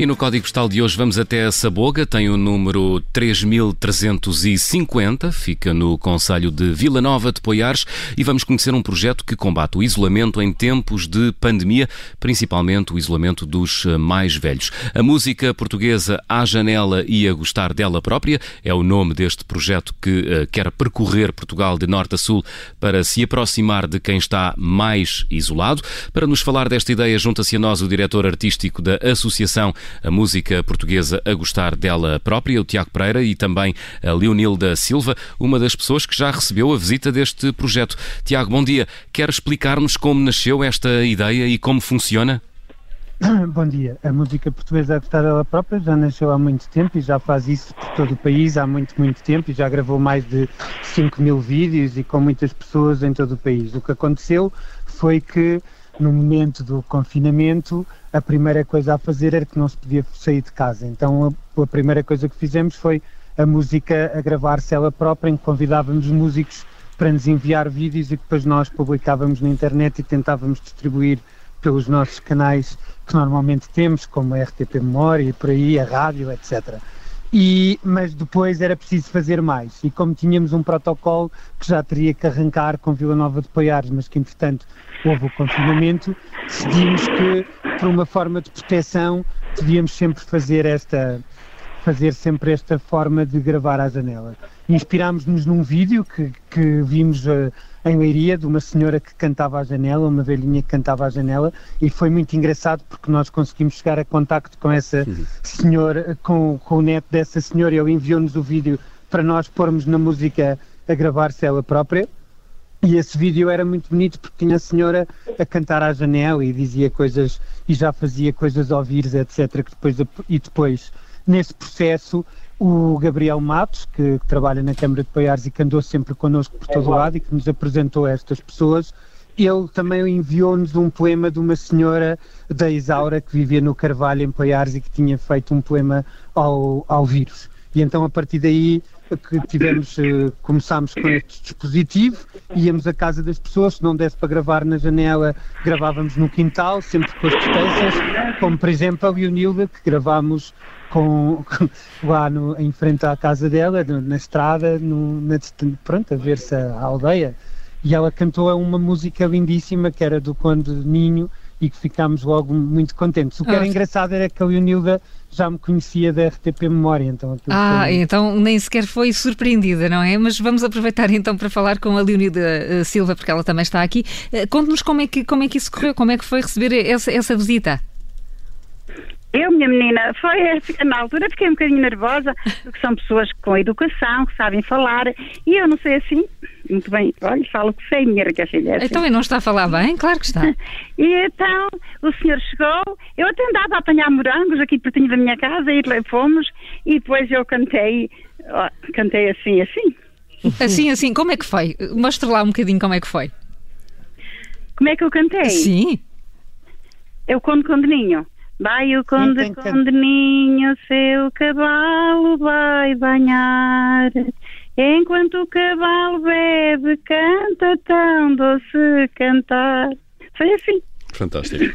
E no código postal de hoje vamos até Saboga, tem o número 3350, fica no Conselho de Vila Nova de Poiares e vamos conhecer um projeto que combate o isolamento em tempos de pandemia, principalmente o isolamento dos mais velhos. A música portuguesa À Janela e a Gostar dela própria é o nome deste projeto que uh, quer percorrer Portugal de norte a sul para se aproximar de quem está mais isolado. Para nos falar desta ideia, junta-se a nós o diretor artístico da Associação A Música Portuguesa a Gostar dela própria, o Tiago Pereira, e também a Leonilda Silva, uma das pessoas que já recebeu a visita deste projeto. Tiago, bom dia. Quer explicar-nos como nasceu esta ideia e como funciona? Bom dia. A música portuguesa a gostar dela própria já nasceu há muito tempo e já faz isso por todo o país há muito, muito tempo e já gravou mais de 5 mil vídeos e com muitas pessoas em todo o país. O que aconteceu foi que no momento do confinamento a primeira coisa a fazer era que não se podia sair de casa. Então a, a primeira coisa que fizemos foi a música a gravar-se ela própria, em que convidávamos músicos para nos enviar vídeos e depois nós publicávamos na internet e tentávamos distribuir pelos nossos canais que normalmente temos, como a RTP Memória e por aí, a rádio, etc. E, mas depois era preciso fazer mais. E como tínhamos um protocolo que já teria que arrancar com Vila Nova de Poiares, mas que entretanto houve o confinamento, decidimos que, por uma forma de proteção, devíamos sempre fazer esta, fazer sempre esta forma de gravar à janela. Inspirámos-nos num vídeo que, que vimos uh, em Leiria de uma senhora que cantava à janela, uma velhinha que cantava à janela, e foi muito engraçado porque nós conseguimos chegar a contacto com essa senhora, com, com o neto dessa senhora, ele enviou-nos o vídeo para nós pormos na música a gravar-se ela própria. E esse vídeo era muito bonito porque tinha a senhora a cantar à janela e dizia coisas e já fazia coisas ao etc. Que depois, e depois, nesse processo, o Gabriel Matos, que, que, trabalha na Câmara de Paiares e que andou sempre connosco por todo o lado e que nos apresentou estas pessoas, ele também enviou-nos um poema de uma senhora da Isaura que vivia no Carvalho em Paiares e que tinha feito um poema ao, ao vírus. E então a partir daí que tivemos, eh, começámos com este dispositivo, íamos à casa das pessoas, se não desse para gravar na janela, gravávamos no quintal, sempre com as distâncias, como por exemplo a Leonilda, que gravámos com, lá no, em frente à casa dela, na estrada, no, na, pronto, a ver-se a, aldeia. E ela cantou uma música lindíssima que era do Conde Ninho e que ficámos logo muito contentes. O que era engraçado era que a Leonilda já me conhecia da RTP Memória, então Ah, foi... então nem sequer foi surpreendida, não é? Mas vamos aproveitar então para falar com a Leonilda uh, Silva, porque ela também está aqui. Uh, Conte-nos como é, que, como é que isso correu, como é que foi receber essa, essa visita? Eu, minha menina, foi na altura fiquei um bocadinho nervosa, porque são pessoas com educação, que sabem falar, e eu não sei assim, muito bem, olha, falo que sei, minha ricachilha. Assim. Então, e não está a falar bem? Claro que está. E então, o senhor chegou, eu até andava a apanhar morangos aqui pertinho da minha casa, e fomos, e depois eu cantei, ó, cantei assim, assim. Assim, assim, como é que foi? Mostre lá um bocadinho como é que foi. Como é que eu cantei? Sim. Eu conto com Deninho. Vai o conde condeninho, seu cavalo vai banhar. Enquanto o cavalo bebe, canta tão doce cantar. Foi assim. Fantástico.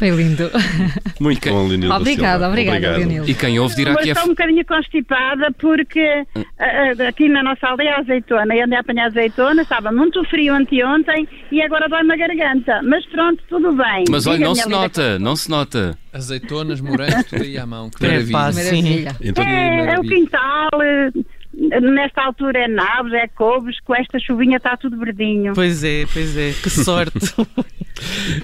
Foi lindo. Muito bom, Leonildo Obrigada, obrigada, Leonildo. E quem ouve dirá Mas que é... estou um bocadinho constipada porque uh, aqui na nossa aldeia há azeitona. Eu andei a apanhar azeitona, estava muito frio anteontem e agora dói-me a garganta. Mas pronto, tudo bem. Mas olha, não se nota, não se nota. Azeitonas, morangos, tudo aí à mão. Que É maravilha. fácil. Maravilha. Então, É, é o quintal, eh, nesta altura é nabos, é couves, com esta chuvinha está tudo verdinho. Pois é, pois é, que sorte.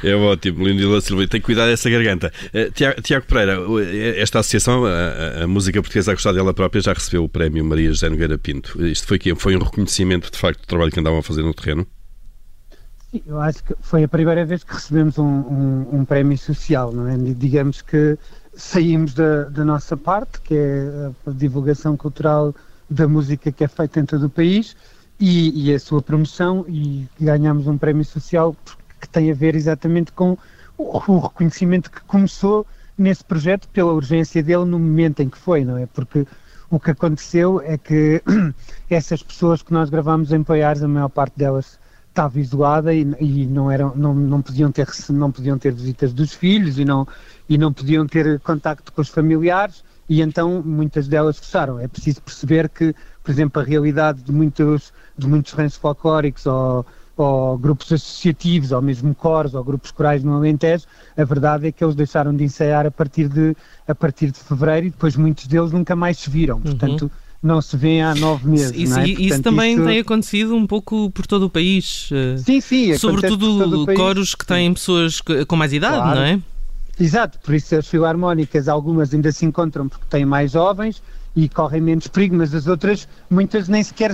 É ótimo, Leonila Silva. Tem que cuidar dessa garganta. Uh, Tiago, Pereira, uh, esta associação, a, a- música portuguesa a gostar dela própria, já recebeu o prémio Maria José Nogueira Pinto. Isto foi, foi um reconhecimento, de facto, do trabalho que andavam a fazer no terreno? Sim, Eu acho que foi a primeira vez que recebemos um, um- um prémio social, não é? Digamos que saímos da, da nossa parte, que é a divulgação cultural da música que é feita em todo o país, e, e a sua promoção, e ganhamos um prémio social que tem a ver exatamente com o, reconhecimento que começou nesse projeto pela urgência dele no momento em que foi, não é? Porque o que aconteceu é que essas pessoas que nós gravámos em Poiares, a maior parte delas estava isolada e, e, não, eram, não, não, podiam ter, não podiam ter visitas dos filhos e não, e não podiam ter contacto com os familiares e então muitas delas fecharam. É preciso perceber que, por exemplo, a realidade de muitos, de muitos ranchos folclóricos ou, ou grupos associativos, ou mesmo cores, ou grupos corais no Alentejo, a verdade é que eles deixaram de ensaiar a partir de, a partir de fevereiro e depois muitos deles nunca mais se viram. Portanto, uhum não se vê há nove meses. Isso, é? Portanto, isso também isso... tem acontecido um pouco por todo o país. Eh, sim, sim. Sobretudo coros que têm pessoas com mais idade, claro. não é? Exato, por isso as filarmónicas, algumas ainda se encontram porque têm mais jovens e correm menos perigo, mas as outras, muitas nem sequer,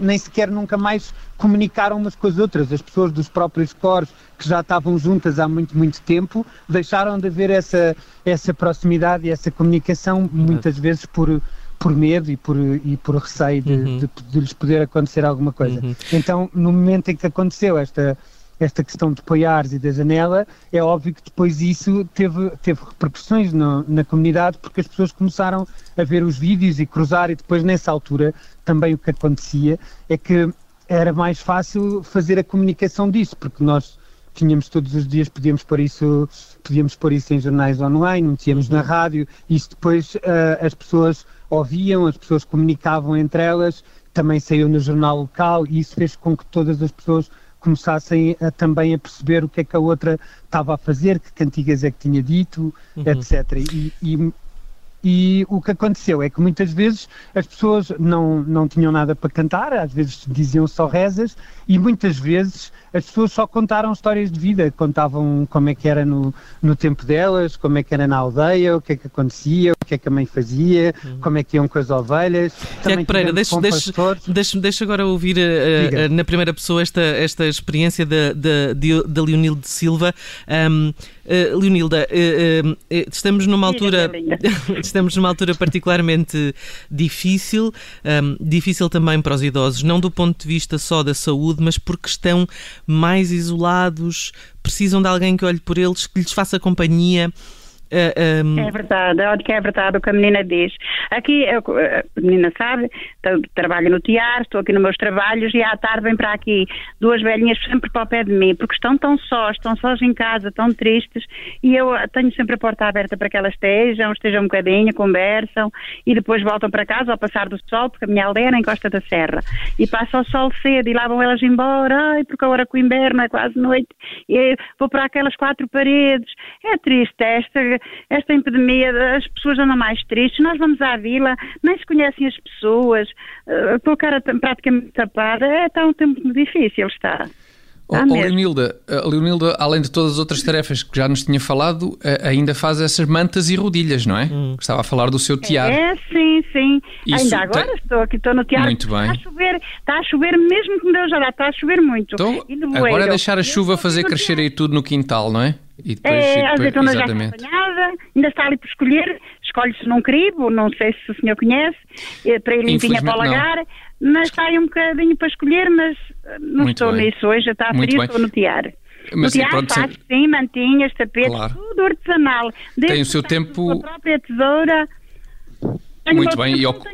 nem sequer nunca mais comunicaram umas com as outras. As pessoas dos próprios coros que já estavam juntas há muito, muito tempo, deixaram de haver essa, essa proximidade e essa comunicação, muitas vezes por por medo e por, e por receio de, uhum. de, de, lhes poder acontecer alguma coisa. Uhum. Então, no momento em que aconteceu esta, esta questão de Poiares e da janela, é óbvio que depois isso teve, teve repercussões no, na comunidade, porque as pessoas começaram a ver os vídeos e cruzar, e depois nessa altura também o que acontecia é que era mais fácil fazer a comunicação disso, porque nós tínhamos todos os dias, podíamos pôr isso, podíamos pôr isso em jornais online, metíamos uhum. na rádio, e isso depois uh, as pessoas ouviam, as pessoas comunicavam entre elas, também saiu no jornal local e isso fez com que todas as pessoas começassem a, também a perceber o que é que a outra estava a fazer, que cantigas é que tinha dito, uhum. etc. E, e, e, o que aconteceu é que muitas vezes as pessoas não, não tinham nada para cantar, às vezes diziam só rezas, e muitas vezes as pessoas só contaram histórias de vida, contavam como é que era no, no tempo delas, como é que era na aldeia, o que é que acontecia, o que é que a mãe fazia, uhum. como é que iam com as ovelhas. Tiago Pereira, deixa, deixa, deixa, deixa agora ouvir uh, uh, na primeira pessoa esta, esta experiência da, da, da Leonilde Silva. Um, uh, Leonilda, estamos numa altura estamos numa altura particularmente difícil, um, difícil também para os idosos, não do ponto de vista só da saúde, mas porque estão mais isolados, precisam de alguém que olhe por eles, que lhes faça companhia. Uh, um... É verdade, olha que é verdade o que a menina diz. Aqui, a menina sabe, trabalho no teatro, estou aqui nos meus trabalhos e à tarde vem para aqui duas velhinhas sempre para o pé de mim, porque estão tão sós, estão sós em casa, tão tristes, e eu tenho sempre a porta aberta para que elas estejam, estejam um bocadinho, conversam, e depois voltam para casa ao passar do sol, porque a minha aldeia é na encosta da serra, e passa o sol cedo, e lá vão elas embora, ai, porque agora com o inverno é quase noite, e vou para aquelas quatro paredes. É triste esta esta epidemia, as pessoas andam mais tristes, nós vamos à vila, nem se conhecem as pessoas, uh, com a cara praticamente tapada, é tão um tempo difícil, está. Oh, oh Leonilda, a Leonilda, além de todas as outras tarefas que já nos tinha falado, ainda faz essas mantas e rodilhas, não é? Hum. Estava a falar do seu tiaro. É, sim, sim. Isso ainda agora tem... estou aqui, estou no tiaro. Muito bem. Está a chover, está a chover mesmo que me deu já dá, está a chover muito. Então, agora é deixar a chuva fazer crescer aí tudo no quintal, não é? E depois, é, e depois, azeitona já apanhada, ainda está ali por escolher, escolhe-se num cribo, não sei se o senhor conhece, eh, para ir limpinha para o lagar, mas está aí um bocadinho para escolher, mas eh, não Muito estou bem. nisso hoje, já está a frio, estou no tiar. Mas, no tiar faz, sim, mantinhas, tapetes, claro. tudo artesanal. Desde Tem o seu tempo... A própria tesoura... Tenho muito bem, e ocu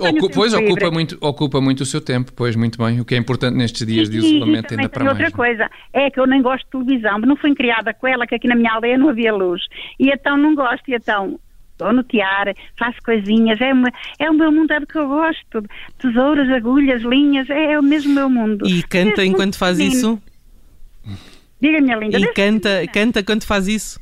ocu pois ocupa muito, ocupa muito o seu tempo, pois muito bem, o que é importante nestes dias de isolamento ainda para mais. outra coisa, é que eu nem gosto de televisão, não fui criada com ela, que aqui na minha aldeia não havia luz, e então não gosto, e então estou no tiar, faço coisinhas, é, uma, é o meu mundo, é do que eu gosto, tesouras, agulhas, linhas, é, é o mesmo meu mundo. E canta é enquanto faz isso? Diga, minha linda. E canta, canta quando faz isso?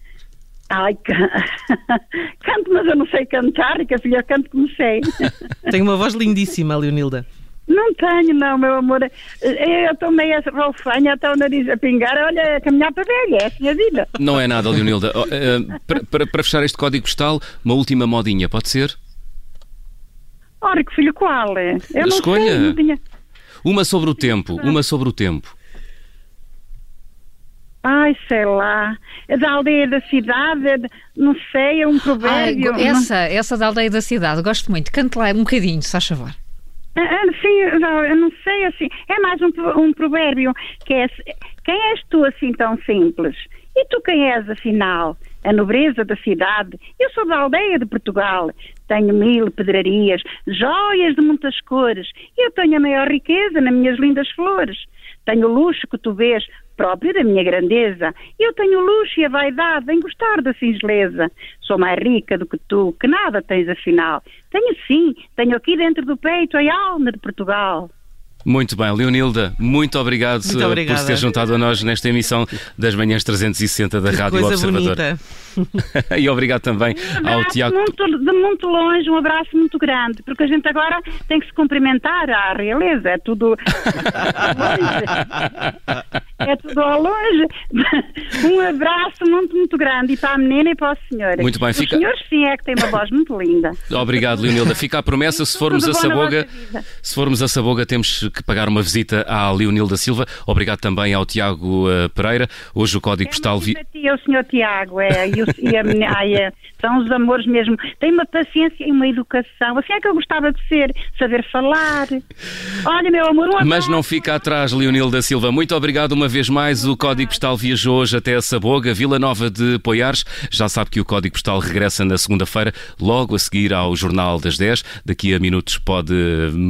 Ai, canto, mas eu não sei cantar, e que a filha canto como sei. Tem uma voz lindíssima, Leonilda. Não tenho, não, meu amor. Eu estou meio rofanha, até o nariz a pingar, olha, a caminhar para velha, é assim a vida. Não é nada, Leonilda. Uh, para, para, para, fechar este código postal, uma última modinha, pode ser? Ora, que filho, qual é? Eu Escolha. Sei. Uma sobre o tempo, uma sobre o tempo. Ai, sei lá. É da aldeia da cidade, não sei, é um provérbio. Ai, essa, não... essa da aldeia da cidade, gosto muito. Cante lá um bocadinho, se faz favor. Ah, ah, sim, eu não sei assim. É mais um, um provérbio que é quem és tu assim tão simples? E tu quem és afinal? a nobreza da cidade. Eu sou da aldeia de Portugal, tenho mil pedrarias, joias de muitas cores, eu tenho a maior riqueza nas minhas lindas flores. Tenho o luxo que tu vês, próprio da minha grandeza. Eu tenho o luxo e a vaidade em gostar da singeleza. Sou mais rica do que tu, que nada tens afinal. Tenho sim, tenho aqui dentro do peito a alma de Portugal. Muito bem, Leonilda, muito obrigado muito eh, por se ter juntado a nós nesta emissão das manhãs 360 da que Rádio coisa Observador. Bonita. e obrigado também um ao Tiago. Muito, de muito longe, um abraço muito grande, porque a gente agora tem que se cumprimentar à realeza, é tudo é tudo ao longe. Um abraço muito, muito grande e para a menina e para o senhor. Muito bem, fica... O senhor sim é que tem uma voz muito linda. Obrigado, Leonilda. Fica a promessa, se formos a Saboga, se formos a Saboga, temos que pagar uma visita à Leonilda Silva. Obrigado também ao Tiago uh, Pereira. Hoje o código é postal. Vi... o senhor Tiago, é, e, o, e a. Ai, é, são os amores mesmo. Tem uma paciência e uma educação. Assim é que eu gostava de ser, saber falar. Olha, meu amor, um Mas não fica atrás, Leonilda Silva. Muito obrigado uma vez mais. O Código Postal viajou hoje até a Saboga, Vila Nova de Poiares. Já sabe que o Código Postal regressa na segunda-feira, logo a seguir ao Jornal das 10. Daqui a minutos pode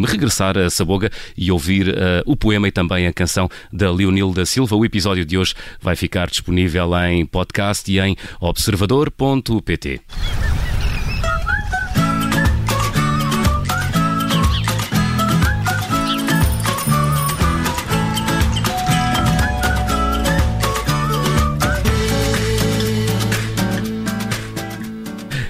regressar a Saboga e ouvir uh, o poema e também a canção da Leonilda Silva. O episódio de hoje vai ficar disponível em podcast e em observador.pt.